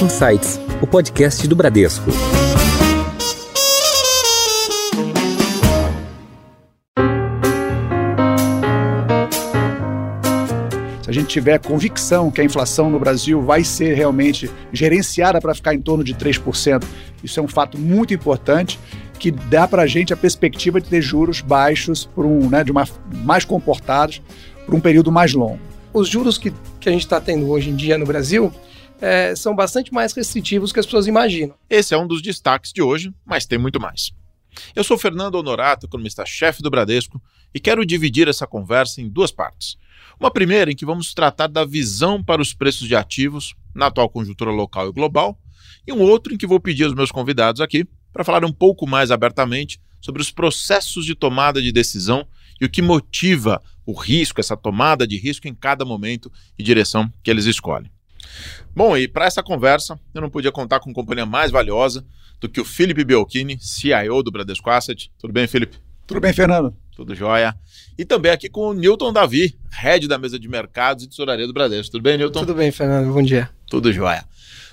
Insights, o podcast do Bradesco. Se a gente tiver convicção que a inflação no Brasil vai ser realmente gerenciada para ficar em torno de 3%, isso é um fato muito importante que dá para a gente a perspectiva de ter juros baixos por um, né, de uma, mais comportados por um período mais longo. Os juros que, que a gente está tendo hoje em dia no Brasil é, são bastante mais restritivos que as pessoas imaginam. Esse é um dos destaques de hoje, mas tem muito mais. Eu sou Fernando Honorato, economista-chefe do Bradesco, e quero dividir essa conversa em duas partes. Uma primeira em que vamos tratar da visão para os preços de ativos na atual conjuntura local e global, e um outro em que vou pedir aos meus convidados aqui para falar um pouco mais abertamente sobre os processos de tomada de decisão e o que motiva o risco, essa tomada de risco em cada momento e direção que eles escolhem. Bom, e para essa conversa, eu não podia contar com companhia mais valiosa do que o Felipe Biolchini, CIO do Bradesco Asset. Tudo bem, Felipe? Tudo bem, Fernando? Tudo jóia. E também aqui com o Newton Davi, head da mesa de mercados e tesouraria do Bradesco. Tudo bem, Newton? Tudo bem, Fernando. Bom dia. Tudo jóia.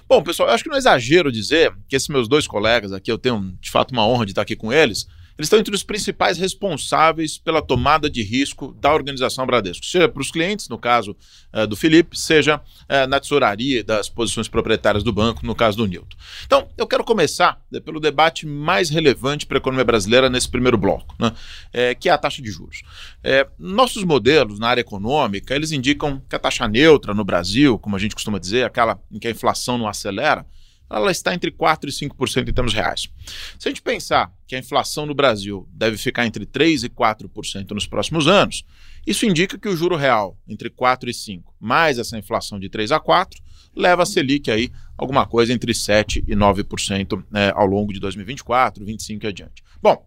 Bom, pessoal, eu acho que não é exagero dizer que esses meus dois colegas aqui, eu tenho de fato uma honra de estar aqui com eles, eles estão entre os principais responsáveis pela tomada de risco da organização Bradesco, seja para os clientes, no caso uh, do Felipe, seja uh, na tesouraria das posições proprietárias do banco, no caso do Newton. Então, eu quero começar né, pelo debate mais relevante para a economia brasileira nesse primeiro bloco, né, é, que é a taxa de juros. É, nossos modelos na área econômica, eles indicam que a taxa neutra no Brasil, como a gente costuma dizer, aquela em que a inflação não acelera, ela está entre 4% e 5% em termos reais. Se a gente pensar que a inflação no Brasil deve ficar entre 3% e 4% nos próximos anos, isso indica que o juro real entre 4% e 5%, mais essa inflação de 3% a 4%, leva a Selic aí alguma coisa entre 7% e 9% né, ao longo de 2024, 2025 e adiante. Bom,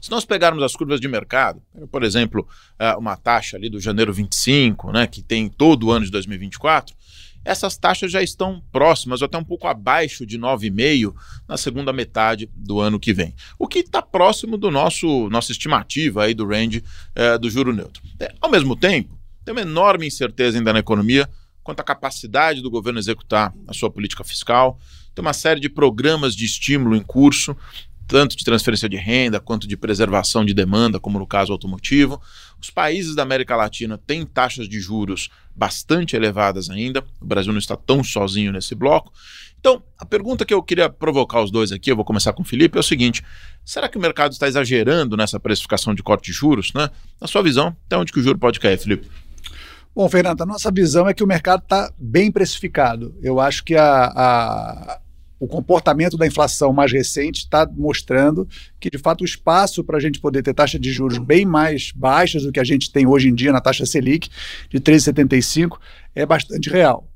se nós pegarmos as curvas de mercado, por exemplo, é, uma taxa ali do janeiro 25, né, que tem todo o ano de 2024, essas taxas já estão próximas, ou até um pouco abaixo de 9,5% na segunda metade do ano que vem. O que está próximo do nosso nossa estimativa aí do range é, do juro neutro. É, ao mesmo tempo, tem uma enorme incerteza ainda na economia quanto à capacidade do governo executar a sua política fiscal. Tem uma série de programas de estímulo em curso tanto de transferência de renda quanto de preservação de demanda, como no caso automotivo. Os países da América Latina têm taxas de juros bastante elevadas ainda. O Brasil não está tão sozinho nesse bloco. Então, a pergunta que eu queria provocar os dois aqui, eu vou começar com o Felipe, é o seguinte: será que o mercado está exagerando nessa precificação de corte de juros? Né? Na sua visão, até onde que o juro pode cair, Felipe? Bom, Fernando, a nossa visão é que o mercado está bem precificado. Eu acho que a, a o comportamento da inflação mais recente está mostrando que, de fato, o espaço para a gente poder ter taxa de juros bem mais baixas do que a gente tem hoje em dia na taxa Selic, de 13,75, é bastante real.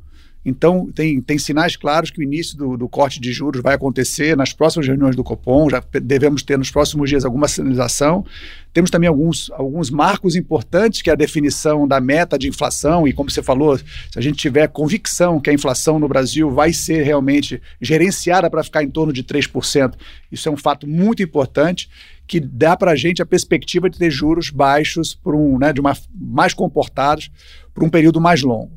Então, tem, tem sinais claros que o início do, do, corte de juros vai acontecer nas próximas reuniões do Copom, já devemos ter nos próximos dias alguma sinalização. Temos também alguns, alguns marcos importantes, que é a definição da meta de inflação, e como você falou, se a gente tiver convicção que a inflação no Brasil vai ser realmente gerenciada para ficar em torno de 3%, isso é um fato muito importante que dá para a gente a perspectiva de ter juros baixos por um, né, de uma, mais comportados por um período mais longo.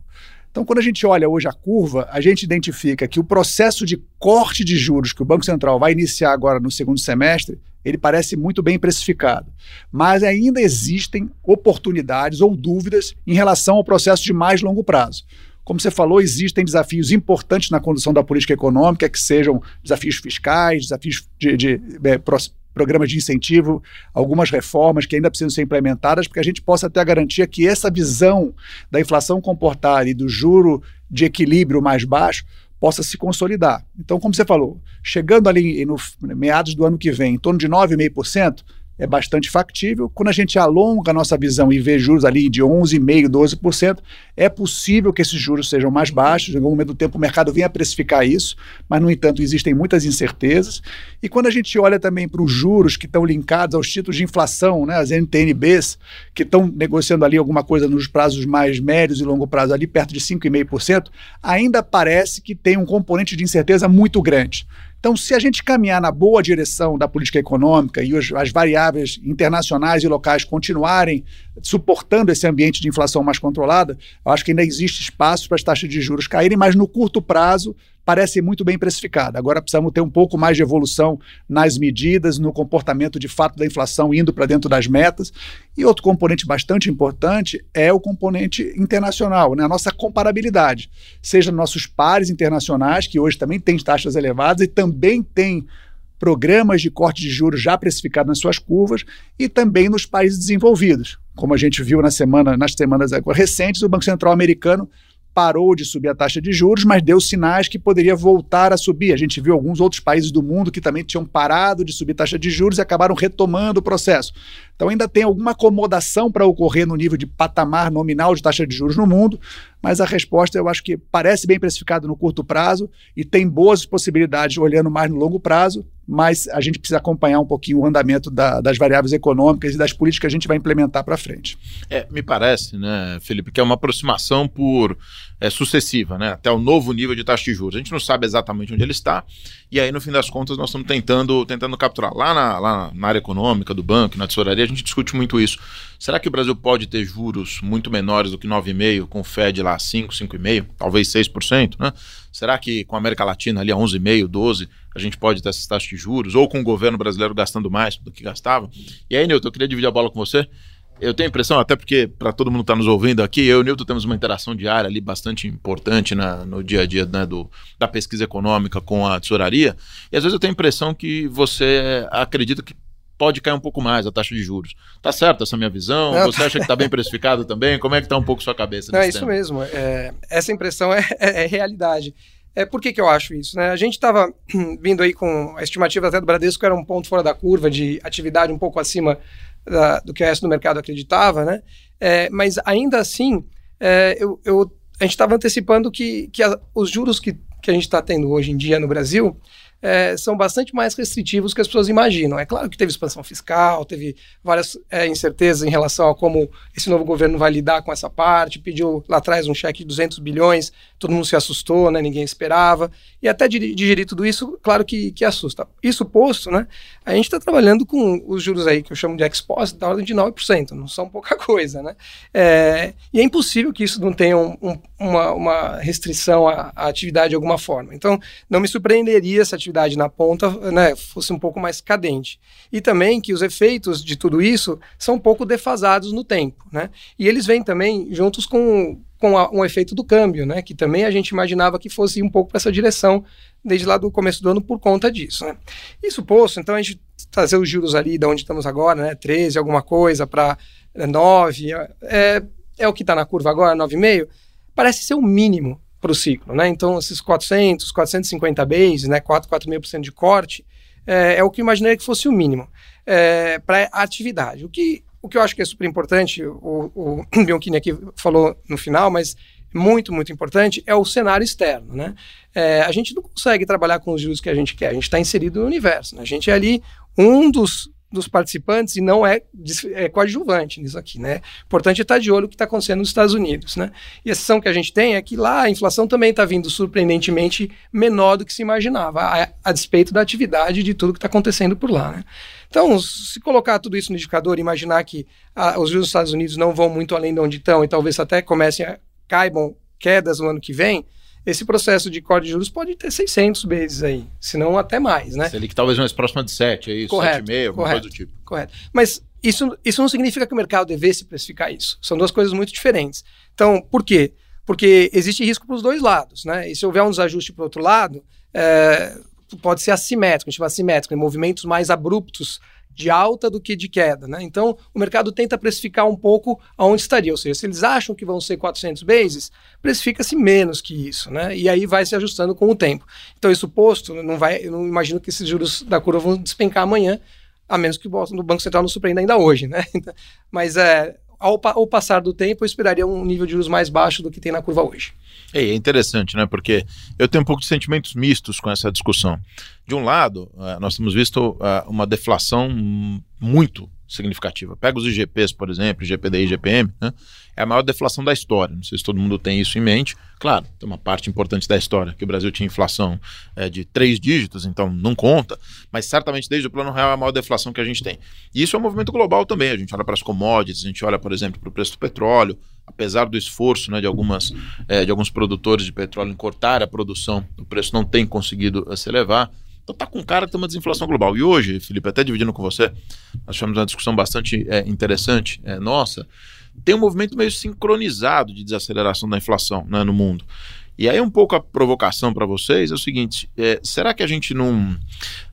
Então, quando a gente olha hoje a curva, a gente identifica que o processo de corte de juros que o Banco Central vai iniciar agora no segundo semestre, ele parece muito bem precificado. Mas ainda existem oportunidades ou dúvidas em relação ao processo de mais longo prazo. Como você falou, existem desafios importantes na condução da política econômica, que sejam desafios fiscais, desafios de, de, de é, programas de incentivo, algumas reformas que ainda precisam ser implementadas, para que a gente possa ter a garantia que essa visão da inflação comportada e do juro de equilíbrio mais baixo possa se consolidar. Então, como você falou, chegando ali no meados do ano que vem, em torno de 9,5%, é bastante factível. Quando a gente alonga a nossa visão e vê juros ali de 11,5%, 12%, é possível que esses juros sejam mais baixos. Em algum momento do tempo o mercado venha precificar isso, mas, no entanto, existem muitas incertezas. E quando a gente olha também para os juros que estão linkados aos títulos de inflação, né, as NTNBs, que estão negociando ali alguma coisa nos prazos mais médios e longo prazo, ali perto de 5,5%, ainda parece que tem um componente de incerteza muito grande. Então, se a gente caminhar na boa direção da política econômica e os, as variáveis internacionais e locais continuarem suportando esse ambiente de inflação mais controlada, eu acho que ainda existe espaço para as taxas de juros caírem, mas no curto prazo parece muito bem precificada. Agora precisamos ter um pouco mais de evolução nas medidas, no comportamento de fato da inflação indo para dentro das metas. E outro componente bastante importante é o componente internacional, né? a nossa comparabilidade, seja nossos pares internacionais, que hoje também têm taxas elevadas e também têm programas de corte de juros já precificados nas suas curvas e também nos países desenvolvidos. Como a gente viu na semana, nas semanas recentes, o Banco Central americano parou de subir a taxa de juros, mas deu sinais que poderia voltar a subir. A gente viu alguns outros países do mundo que também tinham parado de subir taxa de juros e acabaram retomando o processo. Então ainda tem alguma acomodação para ocorrer no nível de patamar nominal de taxa de juros no mundo, mas a resposta eu acho que parece bem precificada no curto prazo e tem boas possibilidades olhando mais no longo prazo, mas a gente precisa acompanhar um pouquinho o andamento da, das variáveis econômicas e das políticas que a gente vai implementar para frente. É, me parece, né, Felipe, que é uma aproximação por é, sucessiva, né, até o novo nível de taxa de juros. A gente não sabe exatamente onde ele está, e aí, no fim das contas, nós estamos tentando, tentando capturar. Lá na, lá na área econômica do banco, na tesouraria, a gente discute muito isso. Será que o Brasil pode ter juros muito menores do que 9,5%, com o Fed lá 5%, 5,5%, talvez 6%, né? Será que com a América Latina ali a 11,5%, 12%, a gente pode ter essas taxas de juros? Ou com o governo brasileiro gastando mais do que gastava? E aí, Nilton, eu queria dividir a bola com você. Eu tenho a impressão, até porque para todo mundo que está nos ouvindo aqui, eu e o Nilton temos uma interação diária ali bastante importante na, no dia a dia né, do, da pesquisa econômica com a tesouraria. E às vezes eu tenho a impressão que você acredita que pode cair um pouco mais a taxa de juros. Tá certo essa minha visão? Não, você acha que está bem precificado também? Como é que está um pouco sua cabeça Não, é isso mesmo. É, essa impressão é, é, é realidade. É, por que, que eu acho isso? Né? A gente estava vindo aí com a estimativa até do Bradesco, que era um ponto fora da curva de atividade um pouco acima da, do que o resto do mercado acreditava, né? É, mas ainda assim, é, eu, eu, a gente estava antecipando que, que a, os juros que, que a gente está tendo hoje em dia no Brasil é, são bastante mais restritivos que as pessoas imaginam. É claro que teve expansão fiscal, teve várias é, incertezas em relação a como esse novo governo vai lidar com essa parte. Pediu lá atrás um cheque de 200 bilhões, todo mundo se assustou, né, ninguém esperava. E até digerir tudo isso, claro que, que assusta. Isso posto, né, a gente está trabalhando com os juros aí que eu chamo de ex-post da ordem de 9%, não são pouca coisa. Né? É, e é impossível que isso não tenha um, um, uma, uma, restrição à, à atividade de alguma forma. Então, não me surpreenderia se a atividade na ponta né, fosse um pouco mais cadente. E também que os efeitos de tudo isso são um pouco defasados no tempo. Né? E eles vêm também juntos com, com a, um efeito do câmbio, né? que também a gente imaginava que fosse um pouco para essa direção desde lá do começo do ano por conta disso. Né? Isso posto, então a gente trazer os juros ali de onde estamos agora, né? 13, alguma coisa, para 9, é, é o que está na curva agora, 9,5, parece ser o mínimo para o ciclo, né? Então, esses 400, 450 bases, né, 4, 4,5% de corte, é, é, o que eu imaginei que fosse o mínimo é, para a atividade. O que, o que eu acho que é super importante, o, o Bianchini aqui falou no final, mas muito, muito importante, é o cenário externo, né? É, a gente não consegue trabalhar com os juros que a gente quer, a gente está inserido no universo, né? A gente é ali um dos dos participantes e não é, é coadjuvante nisso aqui, né? Importante é estar de olho no que está acontecendo nos Estados Unidos, né? E a sensação que a gente tem é que lá a inflação também está vindo surpreendentemente menor do que se imaginava, a, a despeito da atividade de tudo que está acontecendo por lá, né? Então, se colocar tudo isso no indicador imaginar que ah, os juros dos Estados Unidos não vão muito além de onde estão e talvez até comecem a caibam quedas no ano que vem, esse processo de corte de juros pode ter 600 vezes aí, se não até mais, né? Que talvez mais próxima de 7, é isso? Correto, 7,5, alguma coisa do tipo. Correto. Mas isso, isso não significa que o mercado devesse precificar isso. São duas coisas muito diferentes. Então, por quê? Porque existe risco para os dois lados, né? E se houver um desajuste para o outro lado, é, pode ser assimétrico, a gente chama assimétrico, em movimentos mais abruptos de alta do que de queda. Né? Então, o mercado tenta precificar um pouco aonde estaria. Ou seja, se eles acham que vão ser 400 bases, precifica-se menos que isso. Né? E aí vai se ajustando com o tempo. Então, isso posto, não vai, eu não imagino que esses juros da curva vão despencar amanhã, a menos que o Banco Central não surpreenda ainda hoje. Né? Mas é, ao, ao passar do tempo, eu esperaria um nível de juros mais baixo do que tem na curva hoje. É interessante, né? Porque eu tenho um pouco de sentimentos mistos com essa discussão. De um lado, uh, nós temos visto uh, uma deflação muito significativa. Pega os IGPs, por exemplo, IGPDI e IGPM, né? é a maior deflação da história. Não sei se todo mundo tem isso em mente. Claro, tem uma parte importante da história, que o Brasil tinha inflação é, de três dígitos, então não conta, mas certamente desde o plano real é a maior deflação que a gente tem. E isso é um movimento global também. A gente olha para as commodities, a gente olha, por exemplo, para o preço do petróleo, apesar do esforço né, de, algumas, é, de alguns produtores de petróleo em cortar a produção, o preço não tem conseguido se elevar. Então tá com cara tem uma desinflação global. E hoje, Felipe, até dividindo com você, nós tivemos uma discussão bastante é, interessante, é, nossa, tem um movimento meio sincronizado de desaceleração da inflação né, no mundo. E aí um pouco a provocação para vocês é o seguinte, é, será que a gente não,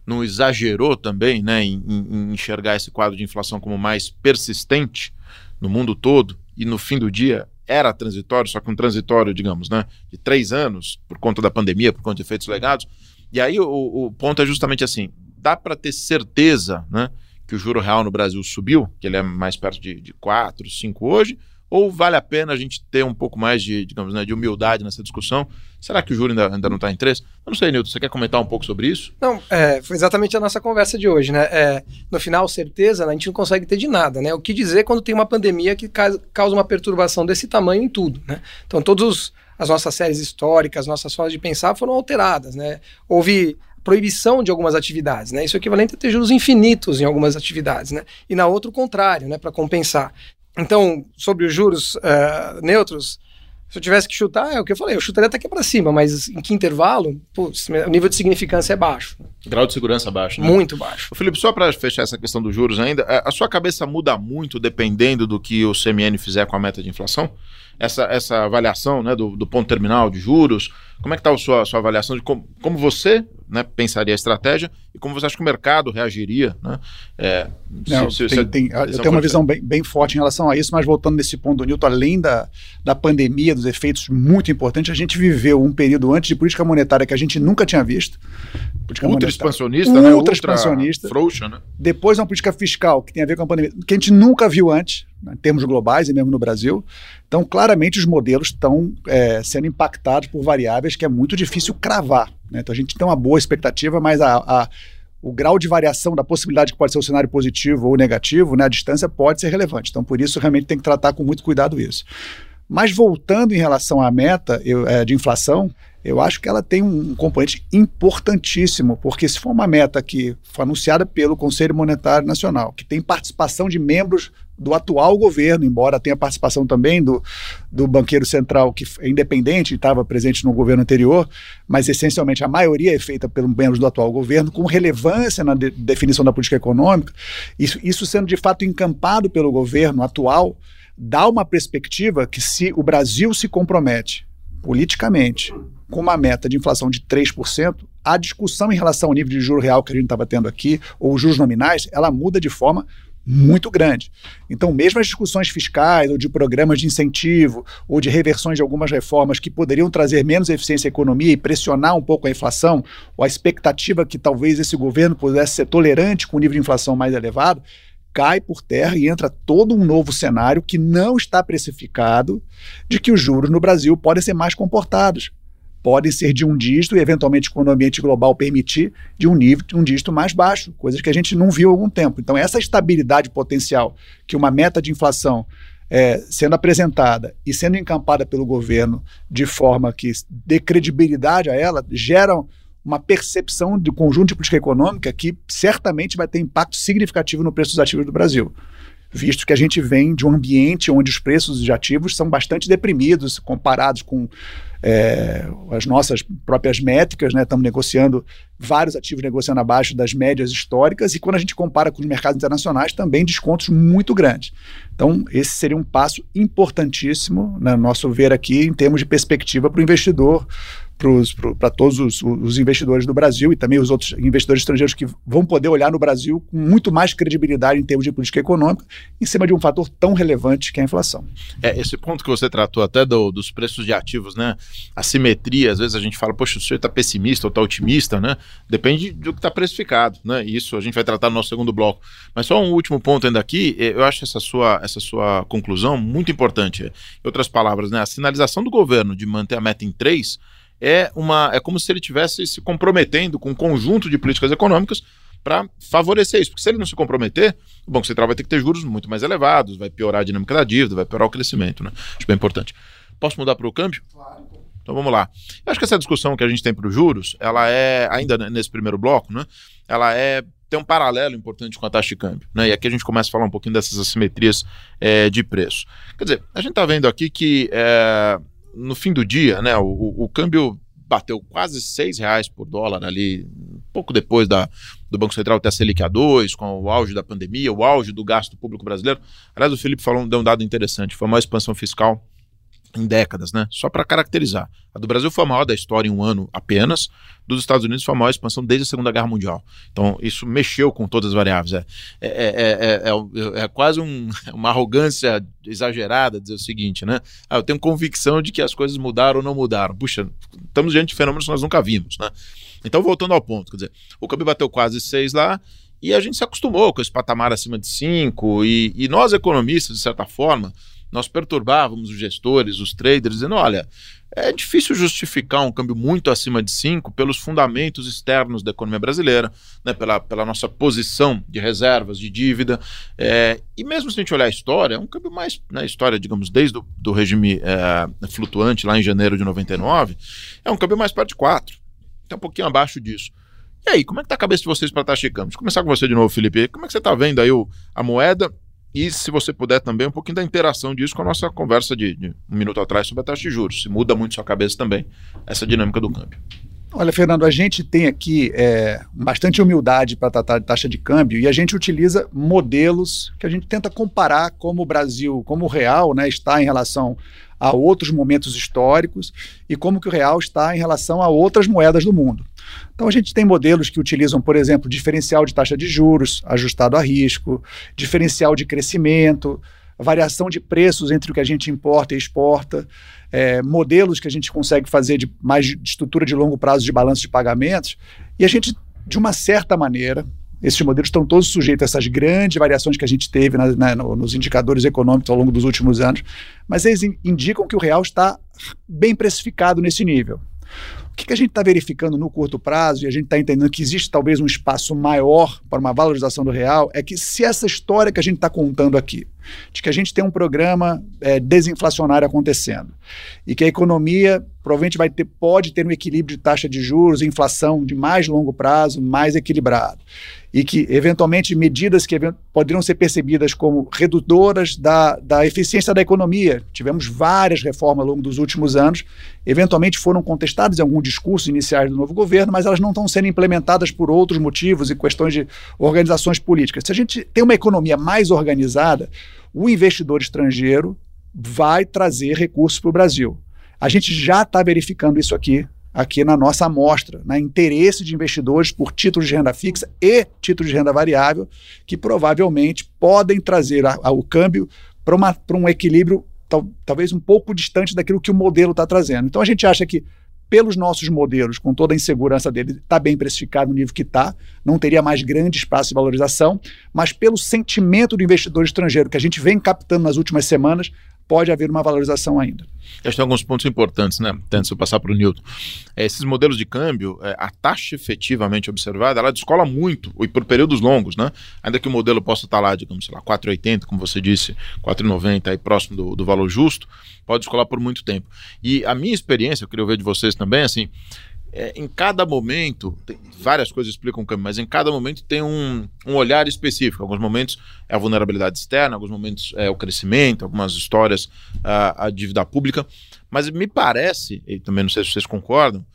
não exagerou também né, em, em enxergar esse quadro de inflação como mais persistente no mundo todo e no fim do dia era transitório, só que um transitório, digamos, né, de três anos, por conta da pandemia, por conta de efeitos legados, e aí o, o ponto é justamente assim: dá para ter certeza né, que o juro real no Brasil subiu, que ele é mais perto de, de 4, 5 hoje, ou vale a pena a gente ter um pouco mais de, digamos, né, de humildade nessa discussão? Será que o juro ainda, ainda não está em 3? Eu não sei, Nilton, você quer comentar um pouco sobre isso? Não, é, foi exatamente a nossa conversa de hoje, né? É, no final, certeza, né, a gente não consegue ter de nada, né? O que dizer quando tem uma pandemia que causa uma perturbação desse tamanho em tudo, né? Então, todos as nossas séries históricas, nossas formas de pensar foram alteradas, né? Houve proibição de algumas atividades, né? Isso é equivalente a ter juros infinitos em algumas atividades, né? E na outra o contrário, né? Para compensar. Então, sobre os juros uh, neutros, se eu tivesse que chutar, é o que eu falei, eu chutaria até aqui para cima, mas em que intervalo, putz, o nível de significância é baixo. Grau de segurança baixo, né? Muito baixo. Felipe, só para fechar essa questão dos juros ainda, é, a sua cabeça muda muito dependendo do que o CMN fizer com a meta de inflação? essa, essa avaliação né, do, do ponto terminal de juros? Como é que está a sua, a sua avaliação de como, como você né, pensaria a estratégia e como você acha que o mercado reagiria? Né? É, Não, se, se, tem, tem, eu tenho uma visão bem, bem, forte em relação a isso, mas voltando nesse ponto do Newton, além da, da pandemia, dos efeitos muito importantes, a gente viveu um período antes de política monetária que a gente nunca tinha visto. Política ultra expansionista, ultra né? Ultra expansionista. Frouxa, né? Depois uma política fiscal que tem a ver com a pandemia, que a gente nunca viu antes, né, em termos globais e mesmo no Brasil. Então, claramente, os modelos estão é, sendo impactados por variáveis que é muito difícil cravar. Né? Então, a gente tem uma boa expectativa, mas a, a, o grau de variação da possibilidade que pode ser um cenário positivo ou negativo, né, a distância pode ser relevante. Então, por isso, realmente tem que tratar com muito cuidado isso. Mas voltando em relação à meta eu, é, de inflação, eu acho que ela tem um componente importantíssimo, porque se for uma meta que foi anunciada pelo Conselho Monetário Nacional, que tem participação de membros do atual governo, embora tenha participação também do, do banqueiro central, que é independente e estava presente no governo anterior, mas essencialmente a maioria é feita pelos membros do atual governo, com relevância na de, definição da política econômica, isso, isso sendo de fato encampado pelo governo atual, dá uma perspectiva que se o Brasil se compromete politicamente com uma meta de inflação de 3%, a discussão em relação ao nível de juro real que a gente estava tendo aqui, ou juros nominais, ela muda de forma muito grande. Então, mesmo as discussões fiscais ou de programas de incentivo ou de reversões de algumas reformas que poderiam trazer menos eficiência à economia e pressionar um pouco a inflação, ou a expectativa que talvez esse governo pudesse ser tolerante com o nível de inflação mais elevado, cai por terra e entra todo um novo cenário que não está precificado de que os juros no Brasil podem ser mais comportados podem ser de um dígito e, eventualmente, quando o ambiente global permitir, de um nível, de um dígito mais baixo, coisas que a gente não viu há algum tempo. Então, essa estabilidade potencial que uma meta de inflação é, sendo apresentada e sendo encampada pelo governo de forma que dê credibilidade a ela, gera uma percepção do conjunto de política econômica que certamente vai ter impacto significativo no preço dos ativos do Brasil visto que a gente vem de um ambiente onde os preços de ativos são bastante deprimidos comparados com é, as nossas próprias métricas, né? Estamos negociando vários ativos negociando abaixo das médias históricas e quando a gente compara com os mercados internacionais também descontos muito grandes. Então esse seria um passo importantíssimo, no né, nosso ver aqui, em termos de perspectiva para o investidor para todos os, os, investidores do Brasil e também os outros investidores estrangeiros que vão poder olhar no Brasil com muito mais credibilidade em termos de política econômica, em cima de um fator tão relevante que é a inflação. É, esse ponto que você tratou até do, dos preços de ativos, né? A simetria, às vezes a gente fala, poxa, o senhor está pessimista ou está otimista, né? Depende do que está precificado, né? Isso a gente vai tratar no nosso segundo bloco. Mas só um último ponto ainda aqui, eh, eu acho essa sua, essa sua conclusão muito importante. Em outras palavras, né? A sinalização do governo de manter a meta em 3 é, uma, é como se ele tivesse se comprometendo com um conjunto de políticas econômicas para favorecer isso. Porque se ele não se comprometer, o Banco Central vai ter que ter juros muito mais elevados, vai piorar a dinâmica da dívida, vai piorar o crescimento. Né? Acho bem importante. Posso mudar para o câmbio? Claro. Então vamos lá. Eu acho que essa discussão que a gente tem para os juros, ela é, ainda nesse primeiro bloco, né? Ela é tem um paralelo importante com a taxa de câmbio. Né? E aqui a gente começa a falar um pouquinho dessas assimetrias é, de preço. Quer dizer, a gente está vendo aqui que é, no fim do dia, né, o, o, câmbio bateu quase seis reais por dólar ali, pouco depois da, do Banco Central ter a Selic a 2, com o auge da pandemia, o auge do gasto público brasileiro. Aliás, o Felipe falou, deu um dado interessante, foi uma expansão fiscal em décadas, né? Só para caracterizar. A do Brasil foi a maior da história em um ano apenas, dos Estados Unidos foi a maior expansão desde a Segunda Guerra Mundial. Então, isso mexeu com todas as variáveis. É, é, é, é quase um, uma arrogância exagerada dizer o seguinte, né? Ah, eu tenho convicção de que as coisas mudaram ou não mudaram. Puxa, estamos diante de fenômenos que nós nunca vimos, né? Então, voltando ao ponto, quer dizer, o câmbio bateu quase seis lá, e a gente se acostumou com esse patamar acima de cinco e, e nós, economistas, de certa forma, nós perturbávamos os gestores, os traders, dizendo: olha, é difícil justificar um câmbio muito acima de 5 pelos fundamentos externos da economia brasileira, né, pela, pela nossa posição de reservas, de dívida. É, e mesmo se a gente olhar a história, é um câmbio mais. Na né, história, digamos, desde o do regime é, flutuante, lá em janeiro de 99, é um câmbio mais perto de 4. Está um pouquinho abaixo disso. E aí, como é que está a cabeça de vocês para taxa de câmbio? Deixa eu começar com você de novo, Felipe. Como é que você está vendo aí o, a moeda e se você puder também, um pouquinho da interação disso com a nossa conversa de, de um minuto atrás sobre a taxa de juros. Se muda muito sua cabeça também, essa dinâmica do câmbio. Olha, Fernando, a gente tem aqui é, bastante humildade para tratar de taxa de câmbio e a gente utiliza modelos que a gente tenta comparar como o Brasil, como o real né, está em relação a outros momentos históricos e como que o real está em relação a outras moedas do mundo. Então a gente tem modelos que utilizam, por exemplo, diferencial de taxa de juros ajustado a risco, diferencial de crescimento, variação de preços entre o que a gente importa e exporta, é, modelos que a gente consegue fazer de mais de estrutura de longo prazo de balanço de pagamentos, e a gente, de uma certa maneira, esses modelos estão todos sujeitos a essas grandes variações que a gente teve na, na, nos indicadores econômicos ao longo dos últimos anos, mas eles indicam que o real está bem precificado nesse nível. O que, que a gente está verificando no curto prazo, e a gente está entendendo que existe talvez um espaço maior para uma valorização do real, é que se essa história que a gente está contando aqui, de que a gente tem um programa é, desinflacionário acontecendo, e que a economia provavelmente vai ter, pode ter um equilíbrio de taxa de juros inflação de mais longo prazo, mais equilibrado, e que, eventualmente, medidas que poderiam ser percebidas como redutoras da, da eficiência da economia. Tivemos várias reformas ao longo dos últimos anos, eventualmente foram contestadas em algum discurso iniciais do novo governo, mas elas não estão sendo implementadas por outros motivos e questões de organizações políticas. Se a gente tem uma economia mais organizada, o investidor estrangeiro vai trazer recursos para o Brasil. A gente já está verificando isso aqui aqui na nossa amostra, na interesse de investidores por títulos de renda fixa e títulos de renda variável, que provavelmente podem trazer a, a, o câmbio para um equilíbrio tal, talvez um pouco distante daquilo que o modelo está trazendo. Então a gente acha que pelos nossos modelos, com toda a insegurança dele, está bem precificado no nível que está, não teria mais grande espaço de valorização, mas pelo sentimento do investidor estrangeiro que a gente vem captando nas últimas semanas, pode haver uma valorização ainda. Acho que tem alguns pontos importantes, né? Antes de eu passar para o Newton. É, esses modelos de câmbio, é, a taxa efetivamente observada, ela descola muito, e por períodos longos, né? Ainda que o modelo possa estar lá, digamos, sei lá, 4,80, como você disse, 4,90, aí próximo do, do valor justo, pode descolar por muito tempo. E a minha experiência, eu queria ouvir de vocês também, assim, é, em cada momento, várias coisas explicam o câmbio, mas em cada momento tem um, um olhar específico. Alguns momentos é a vulnerabilidade externa, alguns momentos é o crescimento, algumas histórias a, a dívida pública. Mas me parece, e também não sei se vocês concordam,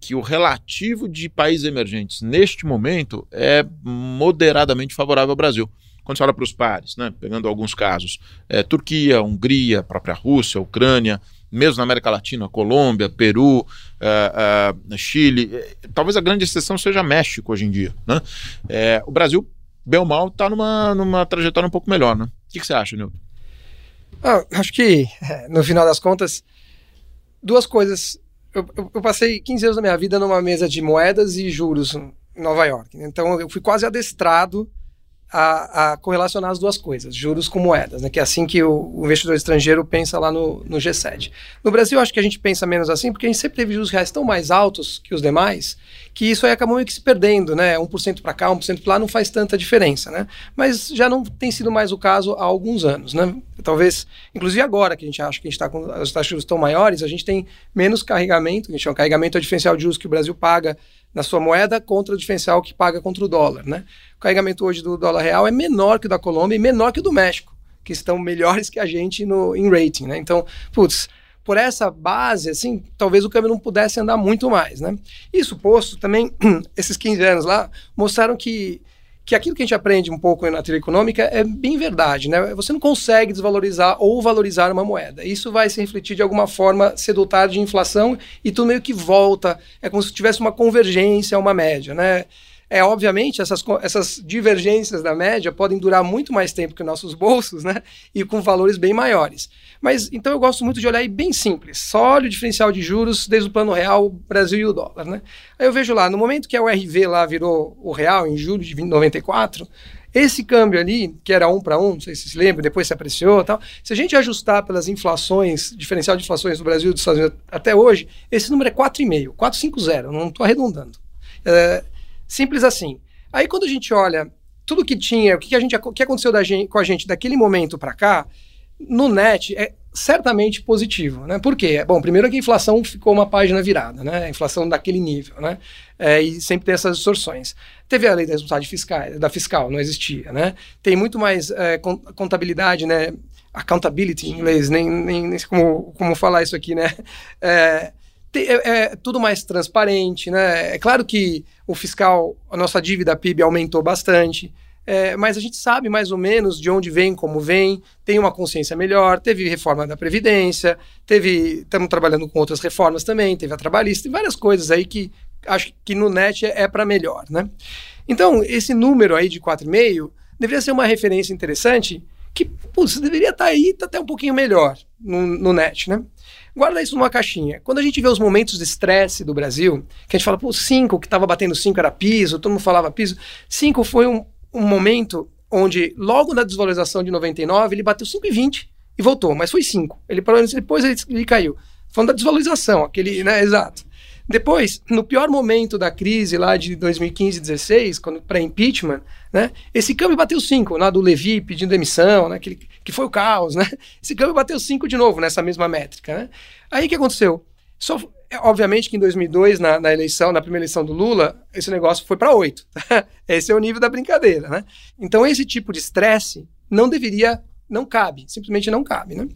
que o relativo de países emergentes neste momento é moderadamente favorável ao Brasil. Quando você olha para os pares, né, pegando alguns casos, é, Turquia, Hungria, própria Rússia, Ucrânia, mesmo na América Latina, Colômbia, Peru, uh, uh, Chile, eh, talvez a grande exceção seja México hoje em dia. Né? É, o Brasil, bem ou mal, está numa, numa trajetória um pouco melhor. Né? O que, você acha, Nilton? Ah, acho que, no final das contas, duas coisas. Eu, eu, eu, passei 15 anos da minha vida numa mesa de moedas e juros em Nova York. Né? Então eu fui quase adestrado a, a, correlacionar as duas coisas, juros com moedas, né? que é assim que o, o investidor estrangeiro pensa lá no, no G7. No Brasil, acho que a gente pensa menos assim, porque a gente sempre teve juros reais tão mais altos que os demais, que isso aí acabou meio que se perdendo, né? 1% para cá, 1% para lá não faz tanta diferença, né? Mas já não tem sido mais o caso há alguns anos, né? Talvez, inclusive agora que a gente acha que a gente está com as taxas de juros tão maiores, a gente tem menos carregamento, a gente chama carregamento é o diferencial de juros que o Brasil paga na sua moeda contra o diferencial que paga contra o dólar. Né? O carregamento hoje do dólar real é menor que o da Colômbia e menor que o do México, que estão melhores que a gente no, em rating. Né? Então, putz, por essa base, assim, talvez o câmbio não pudesse andar muito mais. Né? Isso posto, também, esses 15 anos lá mostraram que que aquilo que a gente aprende um pouco na teoria econômica é bem verdade, né? Você não consegue desvalorizar ou valorizar uma moeda. Isso vai se refletir de alguma forma sedutar de inflação e tudo meio que volta. É como se tivesse uma convergência, uma média, né? É, obviamente, essas, essas divergências da média podem durar muito mais tempo que nossos bolsos, né? E com valores bem maiores. Mas, então, eu gosto muito de olhar aí bem simples. Só olha o diferencial de juros desde o plano real, Brasil e o dólar, né? Aí eu vejo lá, no momento que a URV lá virou o real, em julho de 94, esse câmbio ali, que era um para um, não sei se se lembra, depois se apreciou tal, se a gente ajustar pelas inflações, diferencial de inflações do Brasil e dos Estados Unidos até hoje, esse número é 4,5, 450, não estou arredondando. É, Simples assim. Aí quando a gente olha tudo que tinha, o que, a gente, o que aconteceu gente, com a gente daquele momento para cá, no net é certamente positivo, né? Por quê? Bom, primeiro que a inflação ficou uma página virada, né? A inflação daquele nível, né? É, e sempre tem essas distorções. Teve a lei da responsabilidade fiscal, da fiscal, não existia, né? Tem muito mais é, contabilidade, né? Accountability em inglês, nem, nem, nem como, como falar isso aqui, né? É, é, é, tudo mais transparente, né? É claro que o fiscal, a nossa dívida PIB aumentou bastante, é, mas a gente sabe mais ou menos de onde vem, como vem, tem uma consciência melhor, teve reforma da Previdência, teve. Estamos trabalhando com outras reformas também, teve a trabalhista, tem várias coisas aí que acho que no net é, é para melhor, né? Então, esse número aí de 4,5 deveria ser uma referência interessante que, putz, deveria estar tá aí, tá até um pouquinho melhor no, no net, né? Guarda isso numa caixinha. Quando a gente vê os momentos de estresse do Brasil, que a gente fala, pô, 5, que estava batendo 5 era piso, todo mundo falava piso. 5 foi um, um momento onde, logo na desvalorização de 99, ele bateu 5,20 e voltou, mas foi 5. Ele parou depois ele, ele caiu. Falando da desvalorização, aquele, né, exato. Depois, no pior momento da crise lá de 2015 e 16, quando pré-impeachment, né, esse câmbio bateu 5, lá do Levi pedindo demissão, né, que, que foi o caos, né? Esse câmbio bateu 5 de novo nessa mesma métrica, né? Aí o que aconteceu? Só, é, obviamente que em 2002, na, na, eleição, na primeira eleição do Lula, esse negócio foi para 8. esse é o nível da brincadeira, né? Então esse tipo de estresse não deveria, não cabe, simplesmente não cabe, né?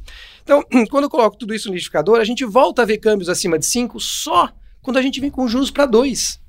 Então, quando eu coloco tudo isso no liquidificador, a gente volta a ver câmbios acima de 5 só quando a gente vem com juros para 2.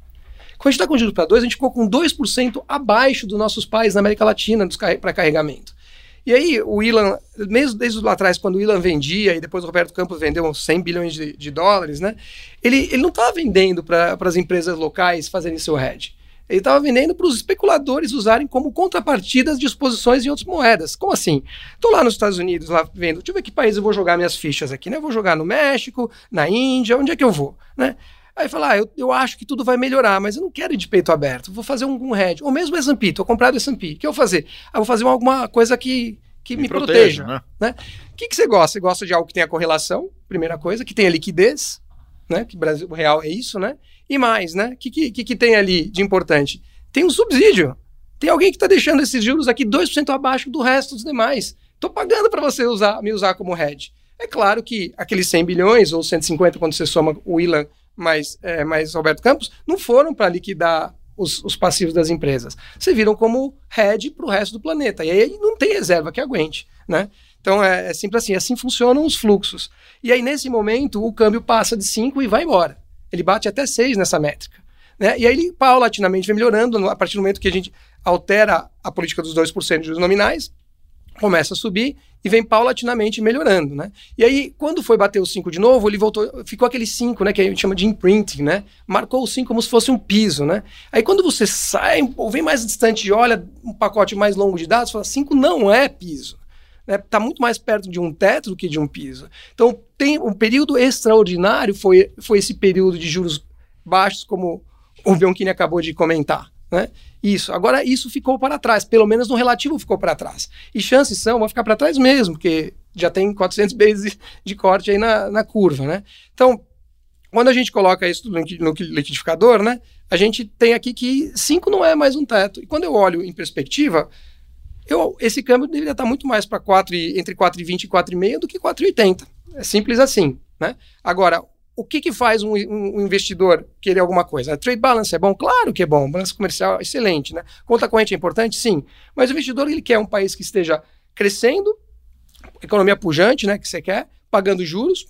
Quando a gente está com juros para 2, a gente ficou com 2% abaixo dos nossos pais na América Latina para carregamento. E aí, o Ilan, mesmo desde lá atrás, quando o Ilan vendia e depois o Roberto Campos vendeu uns 100 bilhões de, de dólares, né? Ele, ele não estava vendendo para as empresas locais fazerem seu hedge. Ele estava vendendo para os especuladores usarem como contrapartidas de exposições em outras moedas. Como assim? Estou lá nos Estados Unidos, lá vendo, deixa eu ver que país eu vou jogar minhas fichas aqui, né? Eu vou jogar no México, na Índia, onde é que eu vou, né? Aí fala, ah, eu, eu acho que tudo vai melhorar, mas eu não quero ir de peito aberto, vou fazer um, um hedge. Ou mesmo S&P, estou comprado S&P, o que eu vou fazer? Ah, vou fazer alguma coisa que, que me, me proteja. proteja né? né? O que, que você gosta? Você gosta de algo que tenha correlação, primeira coisa, que tenha liquidez, né? Que Brasil real é isso, né? E mais, né? O que, que, que tem ali de importante? Tem um subsídio. Tem alguém que está deixando esses juros aqui 2% abaixo do resto dos demais. Estou pagando para você usar, me usar como hedge. É claro que aqueles 100 bilhões ou 150, quando você soma o Ilan mais, é, mais Roberto Campos, não foram para liquidar os, os, passivos das empresas. Serviram como hedge para o resto do planeta. E aí não tem reserva que aguente. Né? Então é, é simples assim, assim funcionam os fluxos. E aí, nesse momento, o câmbio passa de 5 e vai embora. Ele bate até 6 nessa métrica. Né? E aí ele paulatinamente vem melhorando a partir do momento que a gente altera a política dos 2% de juros nominais, começa a subir e vem paulatinamente melhorando, né? E aí, quando foi bater o 5 de novo, ele voltou, ficou aquele 5, né, que a gente chama de imprinting, né? Marcou o 5 como se fosse um piso, né? Aí quando você sai, ou vem mais distante e olha um pacote mais longo de dados, fala, 5 não é piso. Está né? Tá muito mais perto de um teto do que de um piso. Então, tem um período extraordinário, foi, foi esse período de juros baixos, como o Bianchini acabou de comentar. Né? Isso. Agora, isso ficou para trás, pelo menos no relativo ficou para trás. E chances são, vai ficar para trás mesmo, porque já tem 400 vezes de corte aí na, na curva, né? Então, quando a gente coloca isso no, liquidificador, né, a gente tem aqui que 5 não é mais um teto. E quando eu olho em perspectiva, eu, esse câmbio deveria estar muito mais para 4 entre 4,20 e 4,5 do que 4,80. É simples assim, né? Agora, o que, que faz um, um, investidor querer alguma coisa? Trade balance é bom? Claro que é bom. Balança comercial excelente, né? Conta corrente é importante? Sim. Mas o investidor ele quer um país que esteja crescendo, economia pujante, né? Que você quer, pagando juros,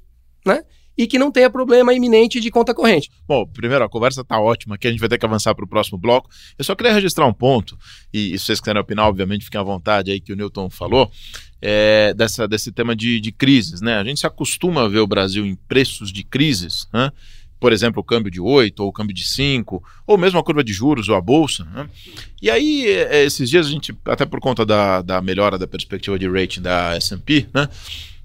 né? E que não tenha problema iminente de conta corrente. Bom, primeiro, a conversa está ótima aqui, a gente vai ter que avançar para o próximo bloco. Eu só queria registrar um ponto, e, e se vocês quiserem opinar, obviamente, fiquem à vontade aí que o Newton falou é, dessa, desse tema de, de crises. Né? A gente se acostuma a ver o Brasil em preços de crises, né? por exemplo, o câmbio de 8 ou o câmbio de 5, ou mesmo a curva de juros ou a bolsa. Né? E aí, é, esses dias, a gente, até por conta da, da melhora da perspectiva de rating da SP, né?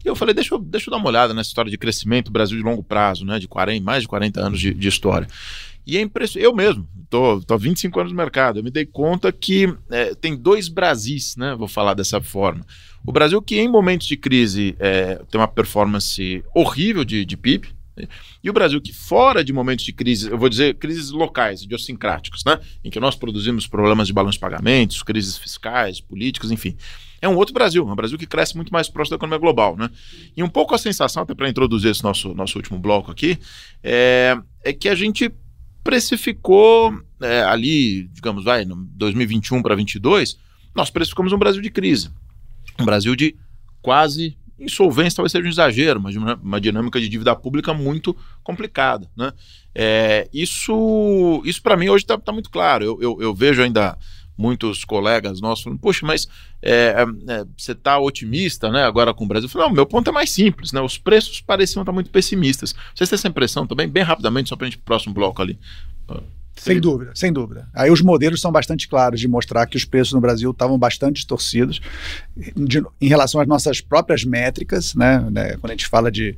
E eu falei, deixa eu, deixa eu dar uma olhada nessa história de crescimento do Brasil de longo prazo, né? De 40, mais de 40 anos de, de história. E é impressionante. Eu mesmo, tô, tô há 25 anos no mercado, eu me dei conta que é, tem dois Brasis, né? Vou falar dessa forma. O Brasil que em momentos de crise é, tem uma performance horrível de, de PIB, e o Brasil que fora de momentos de crise, eu vou dizer crises locais, idiosincráticas, né, em que nós produzimos problemas de balanço de pagamentos, crises fiscais, políticas, enfim, é um outro Brasil, um Brasil que cresce muito mais próximo da economia global, né? E um pouco a sensação, até para introduzir esse nosso, nosso último bloco aqui, é, é que a gente precificou é, ali, digamos, vai, no 2021 para 2022, nós precificamos um Brasil de crise. Um Brasil de quase insolvência, talvez seja um exagero, mas uma dinâmica de dívida pública muito complicada. Né? É, isso, isso para mim hoje está tá muito claro. Eu, eu, eu, vejo ainda muitos colegas nossos falando, poxa, mas é, é, é você está otimista né, agora com o Brasil? Eu falei, não, meu ponto é mais simples, né? Os preços pareciam estar muito pessimistas. Vocês têm essa impressão também, bem rapidamente, só para a gente próximo bloco ali. Sem dúvida, sem dúvida. Aí os modelos são bastante claros de mostrar que os preços no Brasil estavam bastante distorcidos de, em relação às nossas próprias métricas, né? né? Quando a gente fala de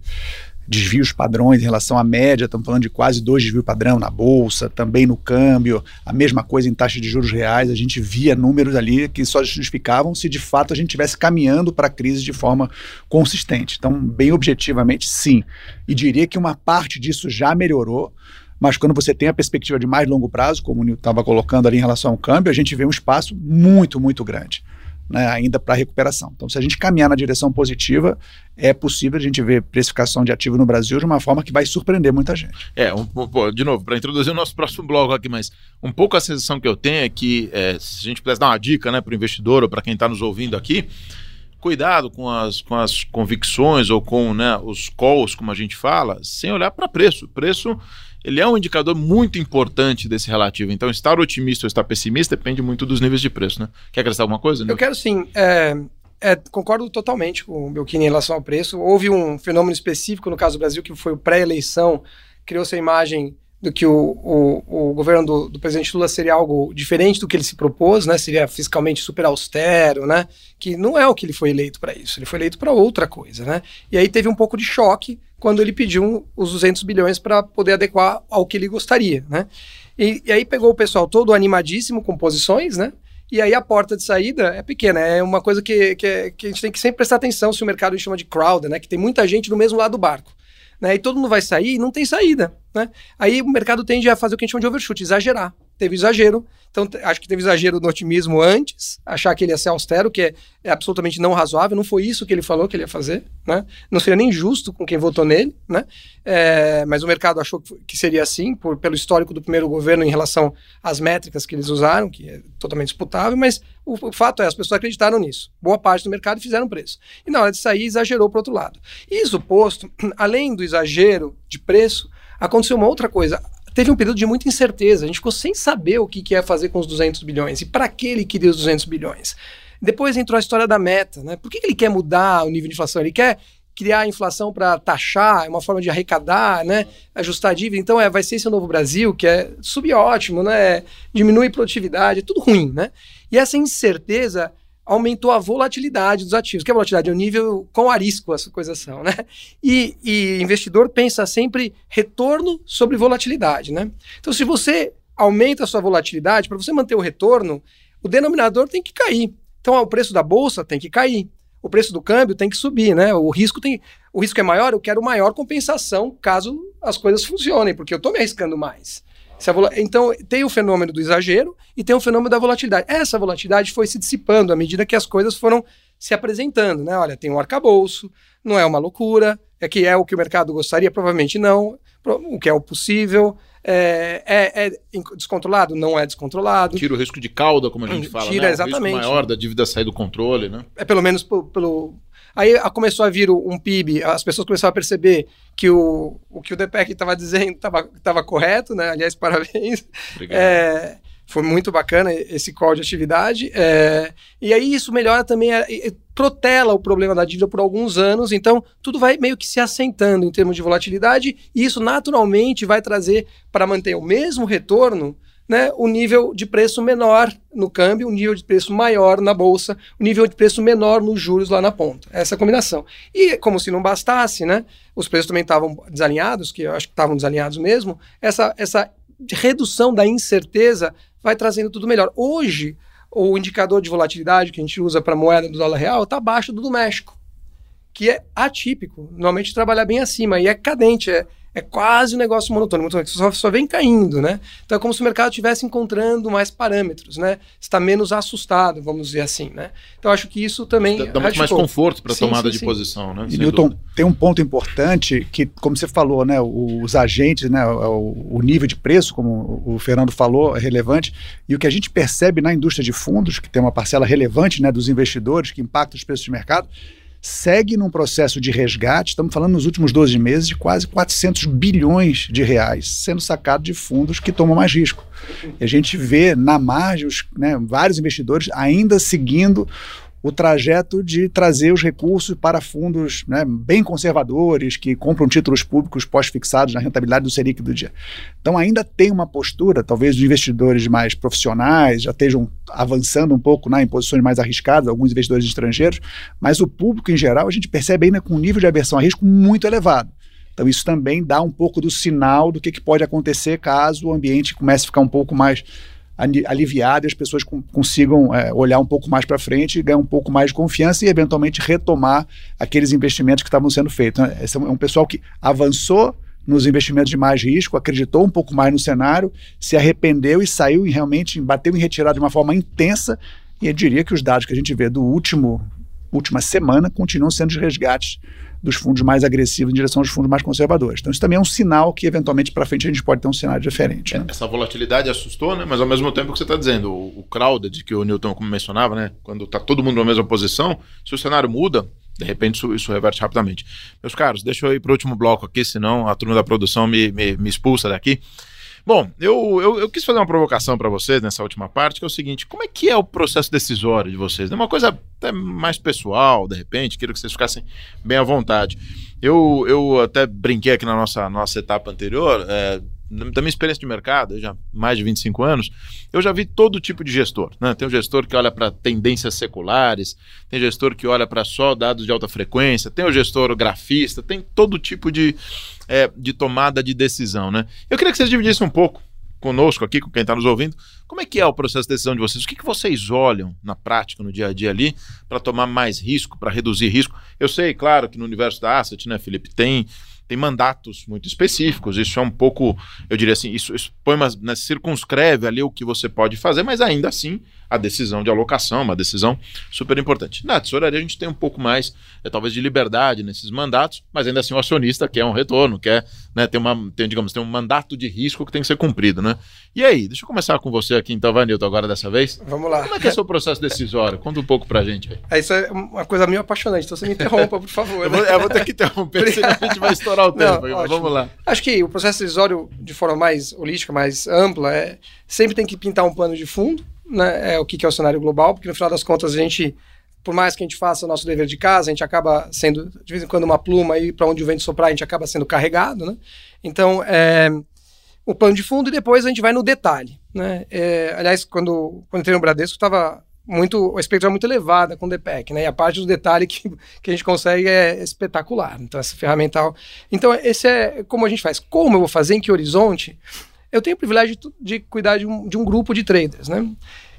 desvios padrões em relação à média, estamos falando de quase dois desvios padrão na bolsa, também no câmbio, a mesma coisa em taxa de juros reais. A gente via números ali que só justificavam se de fato a gente estivesse caminhando para a crise de forma consistente. Então, bem objetivamente, sim. E diria que uma parte disso já melhorou mas quando você tem a perspectiva de mais longo prazo, como o Nilton estava colocando ali em relação ao câmbio, a gente vê um espaço muito, muito grande. Né, ainda para recuperação. Então, se a gente caminhar na direção positiva, é possível a gente ver precificação de ativo no Brasil de uma forma que vai surpreender muita gente. É, um, de novo, para introduzir o nosso próximo bloco aqui, mas um pouco a sensação que eu tenho é que, é, se a gente pudesse dar uma dica né, para o investidor ou para quem está nos ouvindo aqui, cuidado com as, com as convicções ou com né, os calls, como a gente fala, sem olhar para preço. Preço ele é um indicador muito importante desse relativo. Então, estar otimista ou estar pessimista depende muito dos níveis de preço, né? Quer acrescentar alguma coisa? Né? Eu quero sim. É, é, concordo totalmente com o Belkini em relação ao preço. Houve um fenômeno específico no caso do Brasil, que foi o pré-eleição, criou-se a imagem do que o, o, o governo do, do, presidente Lula seria algo diferente do que ele se propôs, né? Seria fiscalmente super austero, né? Que não é o que ele foi eleito para isso. Ele foi eleito para outra coisa, né? E aí teve um pouco de choque quando ele pediu os 200 bilhões para poder adequar ao que ele gostaria, né? E, e, aí pegou o pessoal todo animadíssimo com posições, né? E aí a porta de saída é pequena, é uma coisa que, que, que a gente tem que sempre prestar atenção se o mercado chama de crowd, né? Que tem muita gente no mesmo lado do barco né? E todo mundo vai sair e não tem saída, né? Aí o mercado tende a fazer o que a gente chama de overshoot, exagerar. Teve exagero, então acho que teve exagero no otimismo antes, achar que ele ia ser austero, que é, é, absolutamente não razoável, não foi isso que ele falou que ele ia fazer, né? Não seria nem justo com quem votou nele, né? É, mas o mercado achou que seria assim, por, pelo histórico do primeiro governo em relação às métricas que eles usaram, que é totalmente disputável, mas o, o fato é, as pessoas acreditaram nisso. Boa parte do mercado fizeram preço. E na hora de sair, exagerou para outro lado. Isso posto, além do exagero de preço, aconteceu uma outra coisa teve um período de muita incerteza. A gente ficou sem saber o que, que ia fazer com os 200 bilhões e para que ele queria os 200 bilhões. Depois entrou a história da meta. Né? Por que, que ele quer mudar o nível de inflação? Ele quer criar a inflação para taxar, é uma forma de arrecadar, né? ajustar a dívida. Então, é, vai ser esse novo Brasil, que é subótimo, né? diminui produtividade, é tudo ruim. Né? E essa incerteza aumentou a volatilidade dos ativos. Que é volatilidade? É o nível com risco as coisas são, né? E, e investidor pensa sempre retorno sobre volatilidade, né? Então, se você aumenta a sua volatilidade, para você manter o retorno, o denominador tem que cair. Então, o preço da bolsa tem que cair. O preço do câmbio tem que subir, né? O risco tem, o risco é maior, eu quero maior compensação caso as coisas funcionem, porque eu estou me arriscando mais. Então, tem o fenômeno do exagero e tem o fenômeno da volatilidade. Essa volatilidade foi se dissipando à medida que as coisas foram se apresentando, né? Olha, tem um arcabouço, não é uma loucura, é que é o que o mercado gostaria, provavelmente não. o que é o possível. É, é, é, descontrolado? Não é descontrolado. Tira o risco de cauda, como a gente fala. Tira, né? exatamente. O risco maior da dívida sair do controle, né? É pelo menos pelo. Aí começou a vir um PIB, as pessoas começaram a perceber que o, o que o DPEC estava dizendo estava correto, né? Aliás, parabéns. Obrigado. É, foi muito bacana esse call de atividade. É, e aí isso melhora também, é, protela o problema da dívida por alguns anos, então tudo vai meio que se assentando em termos de volatilidade, e isso naturalmente vai trazer para manter o mesmo retorno. Né, o nível de preço menor no câmbio, o nível de preço maior na bolsa, o nível de preço menor nos juros lá na ponta. Essa combinação. E como se não bastasse, né, os preços também estavam desalinhados, que eu acho que estavam desalinhados mesmo, essa, essa redução da incerteza vai trazendo tudo melhor. Hoje, o indicador de volatilidade que a gente usa para moeda do dólar real está abaixo do do México, que é atípico. Normalmente trabalha bem acima e é cadente, é, é quase um negócio monotônico, só, só vem caindo, né? Então é como se o mercado estivesse encontrando mais parâmetros, né? Está menos assustado, vamos dizer assim, né? Então acho que isso também... Dá, dá muito mais conforto para a tomada sim, de sim. posição, né? E Newton, tem um ponto importante que, como você falou, né? Os agentes, né? O, o nível de preço, como o Fernando falou, é relevante. E o que a gente percebe na indústria de fundos, que tem uma parcela relevante né, dos investidores, que impacta os preços de mercado, segue num processo de resgate, estamos falando nos últimos 12 meses, de quase 400 bilhões de reais sendo sacado de fundos que tomam mais risco. E a gente vê na margem os, né, vários investidores ainda seguindo o trajeto de trazer os recursos para fundos né, bem conservadores, que compram títulos públicos pós-fixados na rentabilidade do Selic do dia. Então ainda tem uma postura, talvez os investidores mais profissionais já estejam avançando um pouco né, em posições mais arriscadas, alguns investidores estrangeiros, mas o público em geral a gente percebe ainda com um nível de aversão a risco muito elevado. Então isso também dá um pouco do sinal do que, que pode acontecer caso o ambiente comece a ficar um pouco mais aliviado e as pessoas consigam é, olhar um pouco mais para frente, ganhar um pouco mais de confiança e eventualmente retomar aqueles investimentos que estavam sendo feitos. Então, esse é um pessoal que avançou nos investimentos de mais risco, acreditou um pouco mais no cenário, se arrependeu e saiu e realmente bateu em retirada de uma forma intensa. E eu diria que os dados que a gente vê do último última semana continuam sendo de resgates dos fundos mais agressivos em direção aos fundos mais conservadores. Então, isso também é um sinal que, eventualmente, para frente, a gente pode ter um cenário diferente. Né? Essa volatilidade assustou, né? mas ao mesmo tempo que você está dizendo, o, o crowded, que o Newton como mencionava, né? quando está todo mundo na mesma posição, se o cenário muda, de repente isso, isso reverte rapidamente. Meus caros, deixa eu ir para o último bloco aqui, senão a turma da produção me, me, me expulsa daqui. Bom, eu, eu, eu, quis fazer uma provocação para vocês nessa última parte, que é o seguinte: como é que é o processo decisório de vocês? É uma coisa até mais pessoal, de repente, quero que vocês ficassem bem à vontade. Eu, eu até brinquei aqui na nossa, nossa etapa anterior, é, da minha experiência de mercado, já mais de 25 anos, eu já vi todo tipo de gestor. Né? Tem um gestor que olha para tendências seculares, tem gestor que olha para só dados de alta frequência, tem o gestor grafista, tem todo tipo de, é, de tomada de decisão. Né? Eu queria que vocês dividissem um pouco conosco aqui, com quem está nos ouvindo, como é que é o processo de decisão de vocês? O que, que vocês olham na prática, no dia a dia ali, para tomar mais risco, para reduzir risco? Eu sei, claro, que no universo da asset, né, Felipe, tem tem mandatos muito específicos. Isso é um pouco, eu diria assim, isso, isso põe uma, né, circunscreve ali o que você pode fazer, mas ainda assim a decisão de alocação, uma decisão super importante. Na tesouraria a gente tem um pouco mais, é, talvez, de liberdade nesses mandatos, mas ainda assim o acionista quer um retorno, quer né, ter, uma, tem, digamos, tem um mandato de risco que tem que ser cumprido, né? E aí, deixa eu começar com você aqui então, Vanilton, agora dessa vez. Vamos lá. Como é que é o seu processo decisório? Conta um pouco pra gente aí. É, isso é uma coisa meio apaixonante, então você me interrompa, por favor. eu, vou, eu, vou, ter que interromper, senão a gente vai estourar o tempo. Não, vamos lá. Acho que o processo decisório, de forma mais holística, mais ampla, é sempre tem que pintar um plano de fundo, né, é o que é o cenário global, porque no final das contas a gente, por mais que a gente faça o nosso dever de casa, a gente acaba sendo, de vez em quando, uma pluma aí para onde o vento soprar, a gente acaba sendo carregado, né? Então, é, o plano de fundo e depois a gente vai no detalhe, né? É, aliás, quando, quando entrei no Bradesco, estava muito, a expectativa muito elevada com o DPEC, né? E a parte do detalhe que, que a gente consegue é espetacular. Então, essa ferramental. Então, esse é como a gente faz. Como eu vou fazer, em que horizonte? Eu tenho o privilégio de, cuidar de um, de um, grupo de traders, né?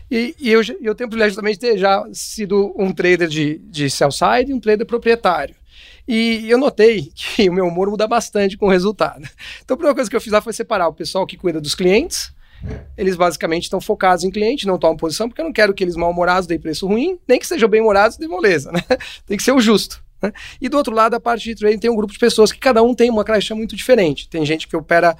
E, e eu, eu, tenho o privilégio também de ter já sido um trader de, de sell side e um trader proprietário. E eu notei que o meu humor muda bastante com o resultado. Então, a primeira coisa que eu fiz lá foi separar o pessoal que cuida dos clientes. Eles basicamente estão focados em cliente, não tomam posição, porque eu não quero que eles mal-humorados deem preço ruim, nem que sejam bem-humorados de moleza, né? Tem que ser o justo. Né? E do outro lado, a parte de trading tem um grupo de pessoas que cada um tem uma caixa muito diferente. Tem gente que opera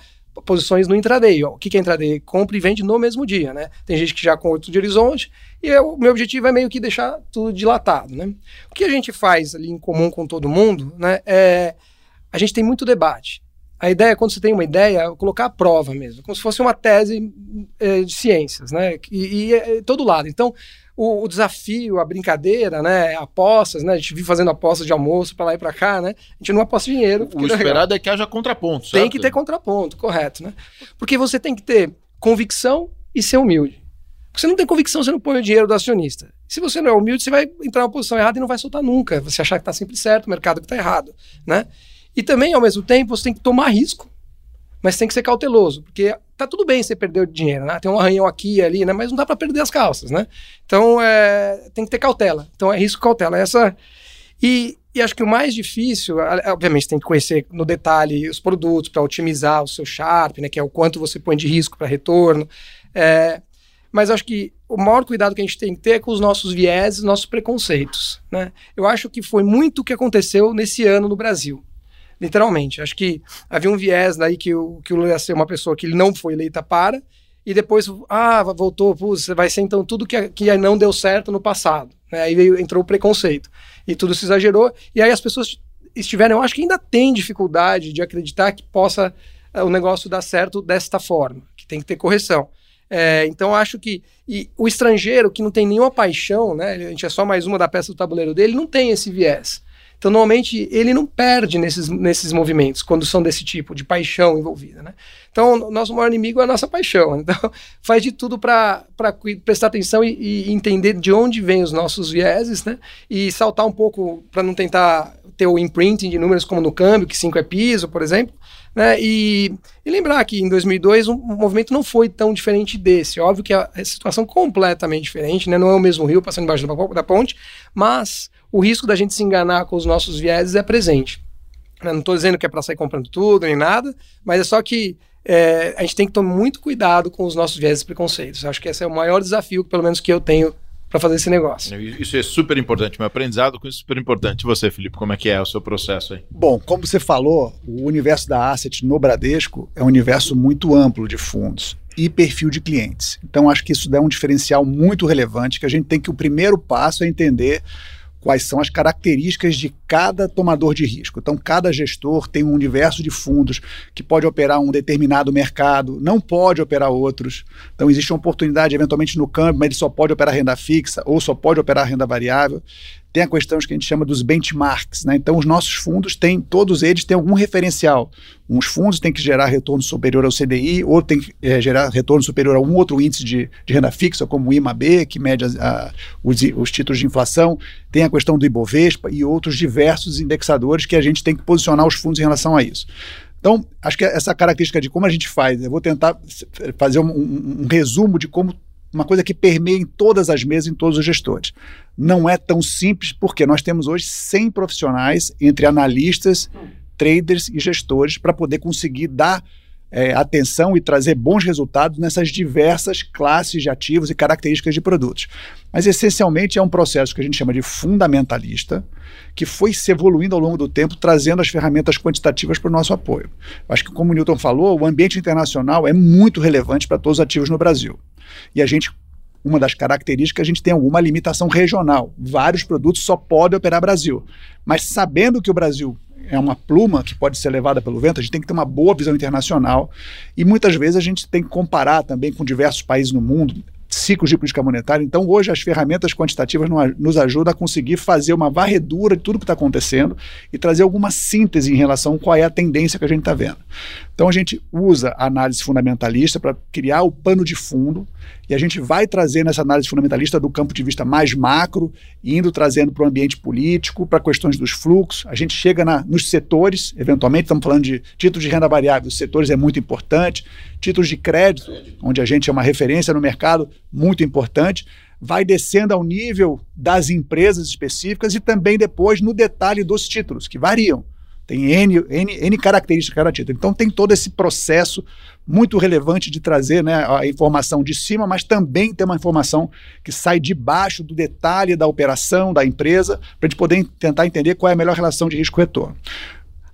posições no intraday. O que é intraday? Compra e vende no mesmo dia, né? Tem gente que já com outro de horizonte e o meu objetivo é meio que deixar tudo dilatado, né? O que a gente faz ali em comum com todo mundo, né? É a gente tem muito debate. A ideia, quando você tem uma ideia, é colocar à prova mesmo, como se fosse uma tese é, de ciências, né? E, e é, todo lado. Então, o, o, desafio, a brincadeira, né? Apostas, né? A gente vive fazendo apostas de almoço para lá e para cá, né? A gente não aposta dinheiro. O é esperado é, é que haja contraponto, certo? Tem que ter contraponto, correto, né? Porque você tem que ter convicção e ser humilde. Porque você não tem convicção, você não põe o dinheiro do acionista. Se você não é humilde, você vai entrar numa posição errada e não vai soltar nunca. Você achar que está sempre certo, o mercado que está errado, né? E também, ao mesmo tempo, você tem que tomar risco, mas tem que ser cauteloso, porque tá tudo bem você perder o dinheiro, né? Tem um arranhão aqui e ali, né? Mas não dá para perder as calças, né? Então, é, tem que ter cautela. Então, é risco cautela. Essa e, e acho que o mais difícil, obviamente, tem que conhecer no detalhe os produtos para otimizar o seu Sharp, né? Que é o quanto você põe de risco para retorno. É, mas acho que o maior cuidado que a gente tem que ter é com os nossos vieses, nossos preconceitos. Né? Eu acho que foi muito o que aconteceu nesse ano no Brasil literalmente. Acho que havia um viés daí que o, que o Lula ia ser uma pessoa que ele não foi eleita para, e depois, ah, voltou, você vai ser então tudo que, que não deu certo no passado. Né? Aí veio, entrou o preconceito. E tudo se exagerou, e aí as pessoas estiveram, eu acho que ainda tem dificuldade de acreditar que possa uh, o negócio dar certo desta forma, que tem que ter correção. É, então acho que o estrangeiro que não tem nenhuma paixão, né, a gente é só mais uma da peça do tabuleiro dele, não tem esse viés. Então, normalmente, ele não perde nesses, nesses movimentos, quando são desse tipo, de paixão envolvida. Né? Então, o nosso maior inimigo é a nossa paixão. Então, faz de tudo para prestar atenção e, e, entender de onde vêm os nossos vieses, né? E saltar um pouco para não tentar ter o imprinting de números como no câmbio, que 5 é piso, por exemplo. Né? E, e, lembrar que em 2002 um, o movimento não foi tão diferente desse. Óbvio que a, a situação completamente diferente, né? não é o mesmo rio passando embaixo da ponte, mas o risco da gente se enganar com os nossos vieses é presente. Eu não estou dizendo que é para sair comprando tudo nem nada, mas é só que é, a gente tem que tomar muito cuidado com os nossos vieses e preconceitos. Acho que esse é o maior desafio, pelo menos que eu tenho para fazer esse negócio. Isso é super importante, meu aprendizado com isso é super importante. E você, Felipe, como é que é o seu processo aí? Bom, como você falou, o universo da Asset no Bradesco é um universo muito amplo de fundos e perfil de clientes. Então, acho que isso dá um diferencial muito relevante, que a gente tem que o primeiro passo é entender quais são as características de cada tomador de risco. Então, cada gestor tem um universo de fundos que pode operar um determinado mercado, não pode operar outros. Então, existe uma oportunidade, eventualmente, no câmbio, mas ele só pode operar renda fixa ou só pode operar renda variável tem a questão que a gente chama dos benchmarks. Né? Então, os nossos fundos têm, todos eles têm algum referencial. Uns fundos têm que gerar retorno superior ao CDI, outros têm que é, gerar retorno superior a um outro índice de, de renda fixa, como o IMAB, que mede a, a, os, os títulos de inflação. Tem a questão do Ibovespa e outros diversos indexadores que a gente tem que posicionar os fundos em relação a isso. Então, acho que essa característica de como a gente faz, eu vou tentar fazer um, um, um resumo de como uma coisa que permeia em todas as mesas, em todos os gestores. Não é tão simples, porque nós temos hoje 100 profissionais, entre analistas, traders e gestores, para poder conseguir dar é, atenção e trazer bons resultados nessas diversas classes de ativos e características de produtos. Mas, essencialmente, é um processo que a gente chama de fundamentalista, que foi se evoluindo ao longo do tempo, trazendo as ferramentas quantitativas para o nosso apoio. Acho que, como o Newton falou, o ambiente internacional é muito relevante para todos os ativos no Brasil. E a gente uma das características, a gente tem alguma limitação regional. Vários produtos só podem operar Brasil. Mas sabendo que o Brasil é uma pluma que pode ser levada pelo vento, a gente tem que ter uma boa visão internacional. E muitas vezes a gente tem que comparar também com diversos países no mundo ciclos de política monetária. Então, hoje, as ferramentas quantitativas nos ajudam a conseguir fazer uma varredura de tudo que está acontecendo e trazer alguma síntese em relação a qual é a tendência que a gente está vendo. Então, a gente usa a análise fundamentalista para criar o pano de fundo e a gente vai trazendo essa análise fundamentalista do campo de vista mais macro, indo trazendo para o ambiente político, para questões dos fluxos. A gente chega na, nos setores, eventualmente, estamos falando de títulos de renda variável, os setores é muito importante, títulos de crédito, onde a gente é uma referência no mercado, muito importante, vai descendo ao nível das empresas específicas e também depois no detalhe dos títulos, que variam. Tem N, N, N características cada título. Então tem todo esse processo muito relevante de trazer né, a informação de cima, mas também ter uma informação que sai de baixo do detalhe da operação da empresa, para a gente poder tentar entender qual é a melhor relação de risco-retorno.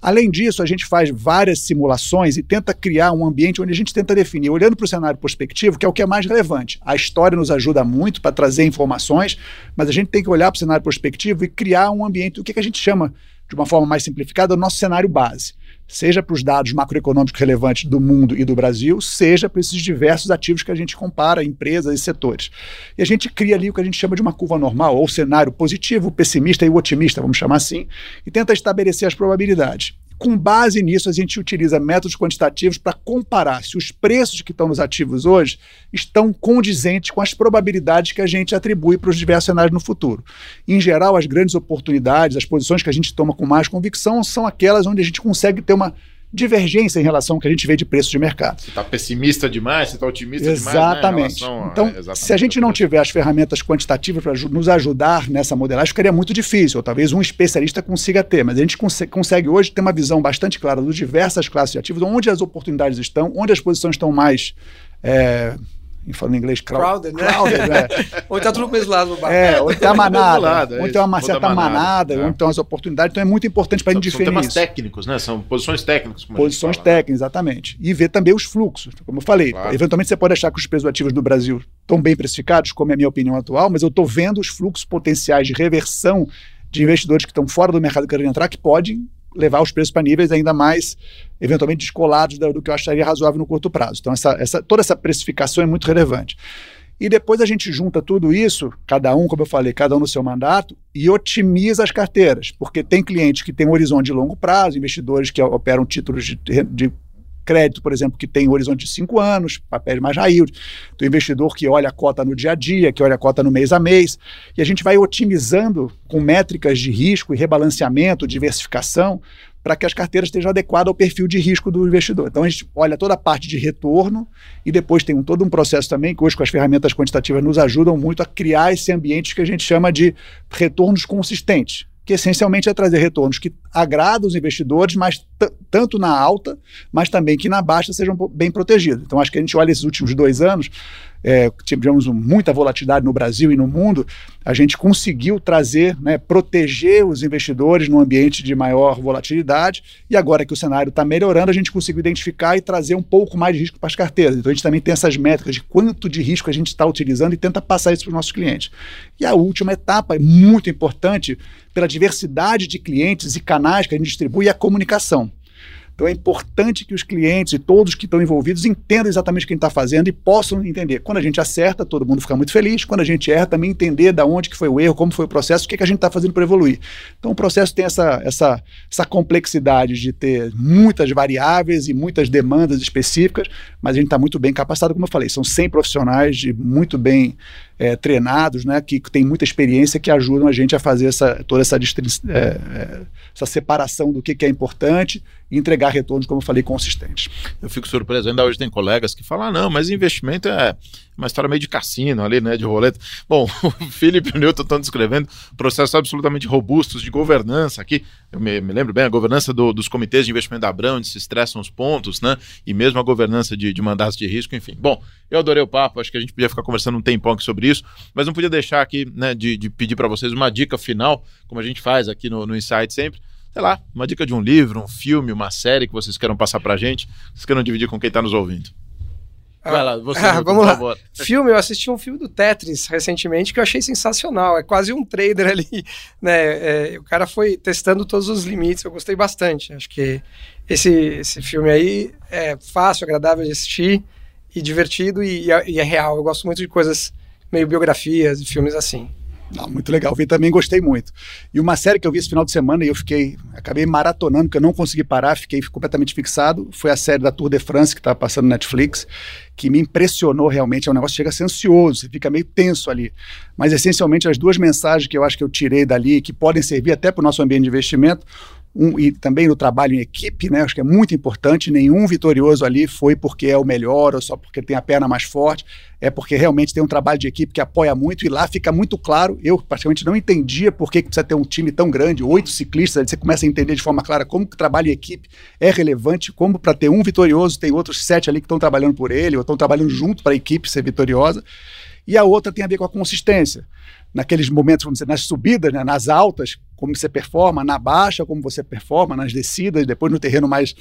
Além disso, a gente faz várias simulações e tenta criar um ambiente onde a gente tenta definir, olhando para o cenário prospectivo, que é o que é mais relevante. A história nos ajuda muito para trazer informações, mas a gente tem que olhar para o cenário prospectivo e criar um ambiente, o que, que a gente chama, de uma forma mais simplificada, o nosso cenário base seja para os dados macroeconômicos relevantes do mundo e do Brasil, seja para esses diversos ativos que a gente compara, empresas e setores. E a gente cria ali o que a gente chama de uma curva normal, ou cenário positivo, pessimista e otimista, vamos chamar assim, e tenta estabelecer as probabilidades. Com base nisso, a gente utiliza métodos quantitativos para comparar se os preços que estão nos ativos hoje estão condizentes com as probabilidades que a gente atribui para os diversos cenários no futuro. Em geral, as grandes oportunidades, as posições que a gente toma com mais convicção são aquelas onde a gente consegue ter uma divergência em relação ao que a gente vê de preço de mercado. Você está pessimista demais, você está otimista exatamente. demais. Né, então, exatamente. se a gente não tiver as ferramentas quantitativas para nos ajudar nessa modelagem, ficaria muito difícil. Ou talvez um especialista consiga ter, mas a gente cons consegue hoje ter uma visão bastante clara das diversas classes de ativos, onde as oportunidades estão, onde as posições estão mais. É, falando em inglês, crowded, né? crowded né? ou está tudo mesmo lado do barco. É, ou tem a manada, lado, é ou tem uma certa manada, manada é. ou então as oportunidades. Então é muito importante para a gente definir são temas isso. técnicos, né? São posições técnicas. posições fala, né? técnicas, né? exatamente. E ver também os fluxos. Como eu falei, claro. eventualmente você pode achar que os preços ativos do Brasil estão bem precificados, como é a minha opinião atual, mas eu estou vendo os fluxos potenciais de reversão de investidores que estão fora do mercado querendo entrar, que podem levar os preços para níveis ainda mais, eventualmente, descolados do, que eu acharia razoável no curto prazo. Então, essa, essa, toda essa precificação é muito relevante. E depois a gente junta tudo isso, cada um, como eu falei, cada um no seu mandato, e otimiza as carteiras, porque tem clientes que têm um horizonte de longo prazo, investidores que operam títulos de, de crédito, por exemplo, que tem horizonte de cinco anos, papéis mais high do investidor que olha a cota no dia a dia, que olha a cota no mês a mês, e a gente vai otimizando com métricas de risco e rebalanceamento, diversificação, para que as carteiras estejam adequadas ao perfil de risco do investidor. Então a gente olha toda a parte de retorno e depois tem um, todo um processo também que hoje com as ferramentas quantitativas nos ajudam muito a criar esse ambiente que a gente chama de retornos consistentes que essencialmente é trazer retornos que agradam os investidores, mas tanto na alta, mas também que na baixa sejam bem protegidos. Então, acho que a gente olha esses últimos dois anos, é, tivemos muita volatilidade no Brasil e no mundo, a gente conseguiu trazer, né, proteger os investidores num ambiente de maior volatilidade, e agora que o cenário está melhorando, a gente conseguiu identificar e trazer um pouco mais de risco para as carteiras. Então a gente também tem essas métricas de quanto de risco a gente está utilizando e tenta passar isso para os nossos clientes. E a última etapa é muito importante pela diversidade de clientes e canais que a gente distribui e a comunicação. Então é importante que os clientes e todos que estão envolvidos entendam exatamente o que a gente está fazendo e possam entender. Quando a gente acerta, todo mundo fica muito feliz. Quando a gente erra, também entender da onde que foi o erro, como foi o processo, o que, que a gente está fazendo para evoluir. Então o processo tem essa, essa, essa complexidade de ter muitas variáveis e muitas demandas específicas, mas a gente está muito bem capacitado, como eu falei. São 100 profissionais de muito bem é, treinados, né, que têm muita experiência, que ajudam a gente a fazer essa, toda essa, é, é, essa separação do que, que é importante e entregar retornos, como eu falei, consistentes. Eu fico surpreso, ainda hoje tem colegas que falam, ah, não, mas investimento é uma história meio de cassino ali, né, de roleta. Bom, o Felipe e o Newton estão descrevendo processos absolutamente robustos de governança aqui. Eu me, me lembro bem, a governança do, dos comitês de investimento da Abrão, onde se estressam os pontos, né, e mesmo a governança de, de mandatos de risco, enfim. Bom, eu adorei o papo, acho que a gente podia ficar conversando um tempão aqui sobre isso, mas não podia deixar aqui, né, de, de pedir para vocês uma dica final, como a gente faz aqui no, no Insight sempre, sei lá, uma dica de um livro, um filme, uma série que vocês queiram passar pra gente, vocês queiram dividir com quem está nos ouvindo. Vai lá, você, ah, vamos lá. Favor. Filme, eu assisti um filme do Tetris recentemente que eu achei sensacional. É quase um trader ali, né? É, o cara foi testando todos os limites, eu gostei bastante. Acho que esse, esse filme aí é fácil, agradável de assistir e divertido e, e é real. Eu gosto muito de coisas meio biografias e filmes assim. Não, muito legal. Vi também gostei muito. E uma série que eu vi esse final de semana e eu fiquei, acabei maratonando, porque eu não consegui parar, fiquei completamente fixado, foi a série da Tour de France que está passando no Netflix, que me impressionou realmente. É um negócio que chega a ser ansioso, você fica meio tenso ali. Mas essencialmente as duas mensagens que eu acho que eu tirei dali, que podem servir até para o nosso ambiente de investimento. Um, e também no trabalho em equipe, né? Acho que é muito importante. Nenhum vitorioso ali foi porque é o melhor ou só porque tem a perna mais forte. É porque realmente tem um trabalho de equipe que apoia muito e lá fica muito claro. Eu praticamente não entendia por que precisa ter um time tão grande, oito ciclistas. Você começa a entender de forma clara como que o trabalho em equipe é relevante, como para ter um vitorioso tem outros sete ali que estão trabalhando por ele ou estão trabalhando junto para a equipe ser vitoriosa. E a outra tem a ver com a consistência. Naqueles momentos, vamos dizer, nas subidas, né, nas altas, como você performa, na baixa, como você performa, nas descidas, depois no terreno mais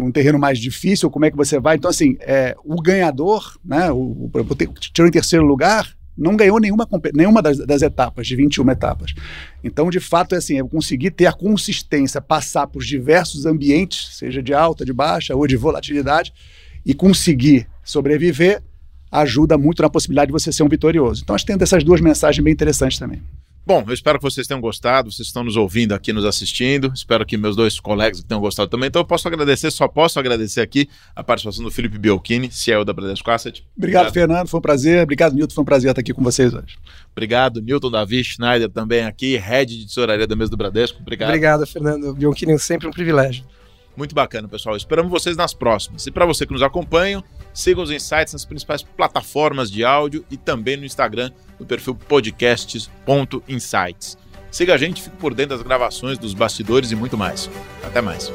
um terreno mais difícil, como é que você vai. Então, assim, é, o ganhador, né, o, o, tirou em terceiro lugar, não ganhou nenhuma, nenhuma das, das, etapas, de 21 etapas. Então, de fato, é assim, eu conseguir ter a consistência, passar por diversos ambientes, seja de alta, de baixa ou de volatilidade, e conseguir sobreviver, ajuda muito na possibilidade de você ser um vitorioso. Então, acho que tem essas duas mensagens bem interessantes também. Bom, eu espero que vocês tenham gostado, vocês estão nos ouvindo aqui, nos assistindo. Espero que meus dois colegas tenham gostado também. Então eu posso agradecer, só posso agradecer aqui a participação do Felipe Biolchini, CEO da Bradesco Asset. Obrigado, Obrigado, Fernando, foi um prazer. Obrigado, Nilton, foi um prazer estar aqui com vocês hoje. Obrigado, Newton Davi Schneider também aqui, head de tesouraria da mesa do Bradesco. Obrigado. Obrigado, Fernando. Biolchini, sempre um privilégio. Muito bacana, pessoal. Esperamos vocês nas próximas. E para você que nos acompanha, sigam os insights nas principais plataformas de áudio e também no Instagram, no perfil podcasts.insights. Siga a gente, fique por dentro das gravações, dos bastidores e muito mais. Até mais.